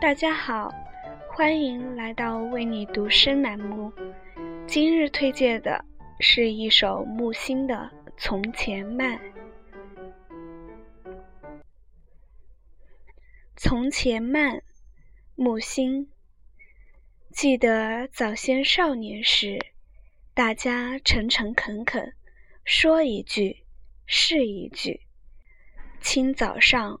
大家好，欢迎来到为你读诗栏目。今日推荐的是一首木心的《从前慢》。从前慢，木心。记得早先少年时，大家诚诚恳恳，说一句是一句。清早上，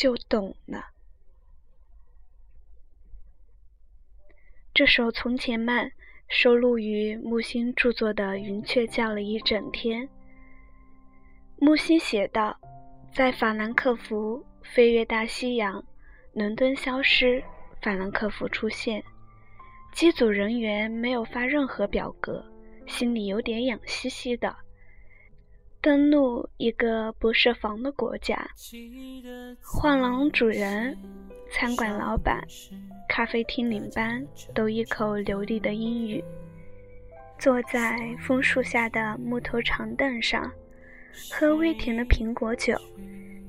就懂了。这首《从前慢》收录于木心著作的《云雀叫了一整天》。木心写道：“在法兰克福飞越大西洋，伦敦消失，法兰克福出现。机组人员没有发任何表格，心里有点痒兮兮的。登陆一个不设防的国家，画廊主人，餐馆老板。”咖啡厅领班都一口流利的英语，坐在枫树下的木头长凳上，喝微甜的苹果酒，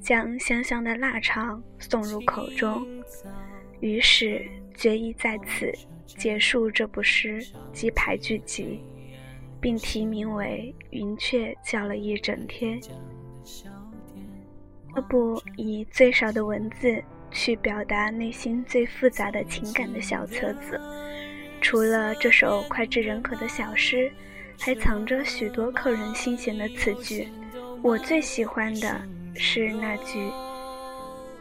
将香香的腊肠送入口中，于是决意在此结束这部诗及排剧集，并题名为《云雀叫了一整天》。要不以最少的文字。去表达内心最复杂的情感的小册子，除了这首脍炙人口的小诗，还藏着许多扣人心弦的词句。我最喜欢的是那句：“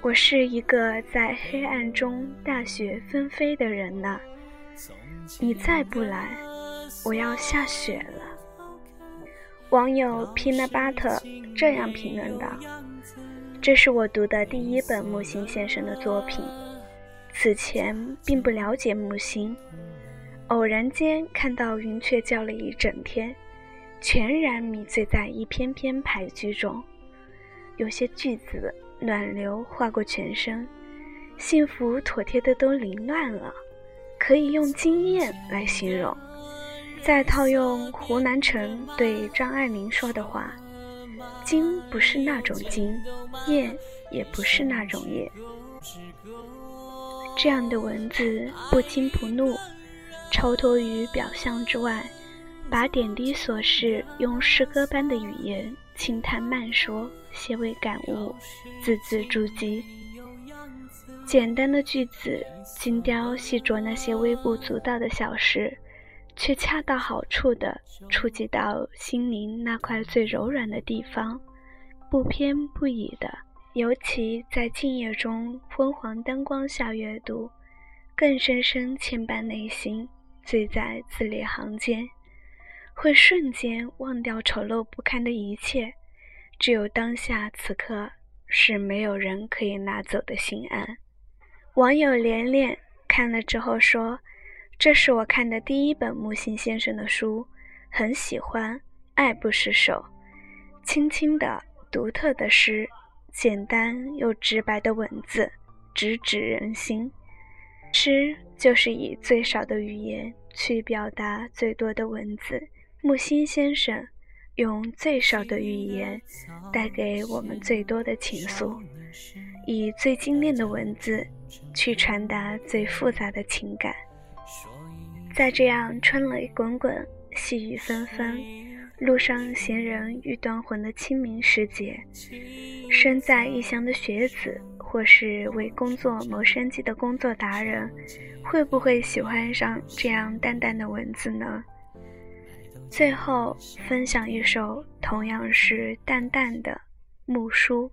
我是一个在黑暗中大雪纷飞的人呐，你再不来，我要下雪了。”网友 Peanut Butter 这样评论道。这是我读的第一本木心先生的作品，此前并不了解木心，偶然间看到云雀叫了一整天，全然迷醉在一篇篇排句中，有些句子暖流划过全身，幸福妥帖的都凌乱了，可以用惊艳来形容。再套用胡南成对张爱玲说的话。金不是那种惊，艳也不是那种艳。这样的文字不惊不怒，超脱于表象之外，把点滴琐事用诗歌般的语言轻叹慢说，些微感悟，字字珠玑。简单的句子，精雕细琢那些微不足道的小事。却恰到好处地触及到心灵那块最柔软的地方，不偏不倚的。尤其在静夜中昏黄灯光下阅读，更深深牵绊内心。醉在字里行间，会瞬间忘掉丑陋不堪的一切。只有当下此刻，是没有人可以拿走的心安。网友连连看了之后说。这是我看的第一本木心先生的书，很喜欢，爱不释手。轻轻的、独特的诗，简单又直白的文字，直指人心。诗就是以最少的语言去表达最多的文字。木心先生用最少的语言带给我们最多的情愫，以最精炼的文字去传达最复杂的情感。在这样春雷滚滚、细雨纷纷、路上行人欲断魂的清明时节，身在异乡的学子，或是为工作谋生计的工作达人，会不会喜欢上这样淡淡的文字呢？最后分享一首同样是淡淡的木书，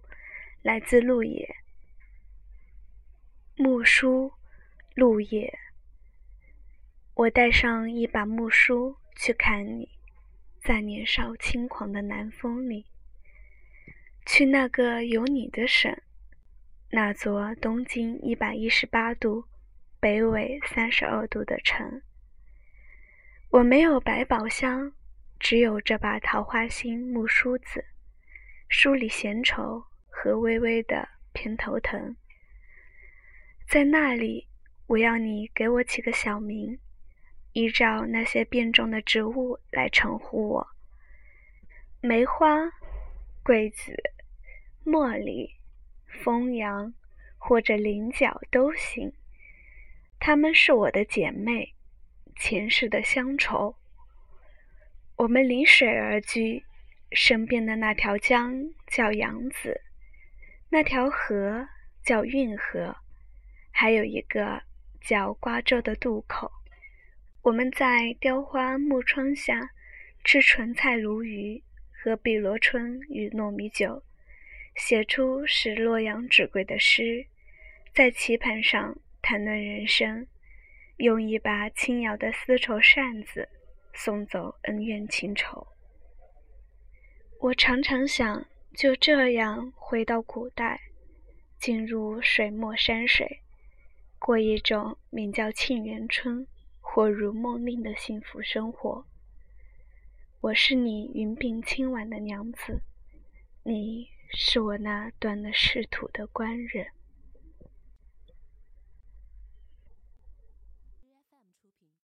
来自鹿野。木书，鹿野。我带上一把木梳去看你，在年少轻狂的南风里，去那个有你的省，那座东经一百一十八度、北纬三十二度的城。我没有百宝箱，只有这把桃花心木梳子，梳理闲愁和微微的偏头疼。在那里，我要你给我起个小名，依照那些变种的植物来称呼我：梅花、桂子、茉莉、枫杨或者菱角都行。她们是我的姐妹，前世的乡愁。我们临水而居，身边的那条江叫扬子，那条河叫运河。还有一个叫瓜洲的渡口，我们在雕花木窗下吃纯菜鲈鱼，喝碧螺春与糯米酒，写出使洛阳纸贵的诗，在棋盘上谈论人生，用一把轻摇的丝绸扇子送走恩怨情仇。我常常想，就这样回到古代，进入水墨山水。过一种名叫沁园春或如梦令的幸福生活。我是你云鬓轻挽的娘子，你是我那断了仕途的官人。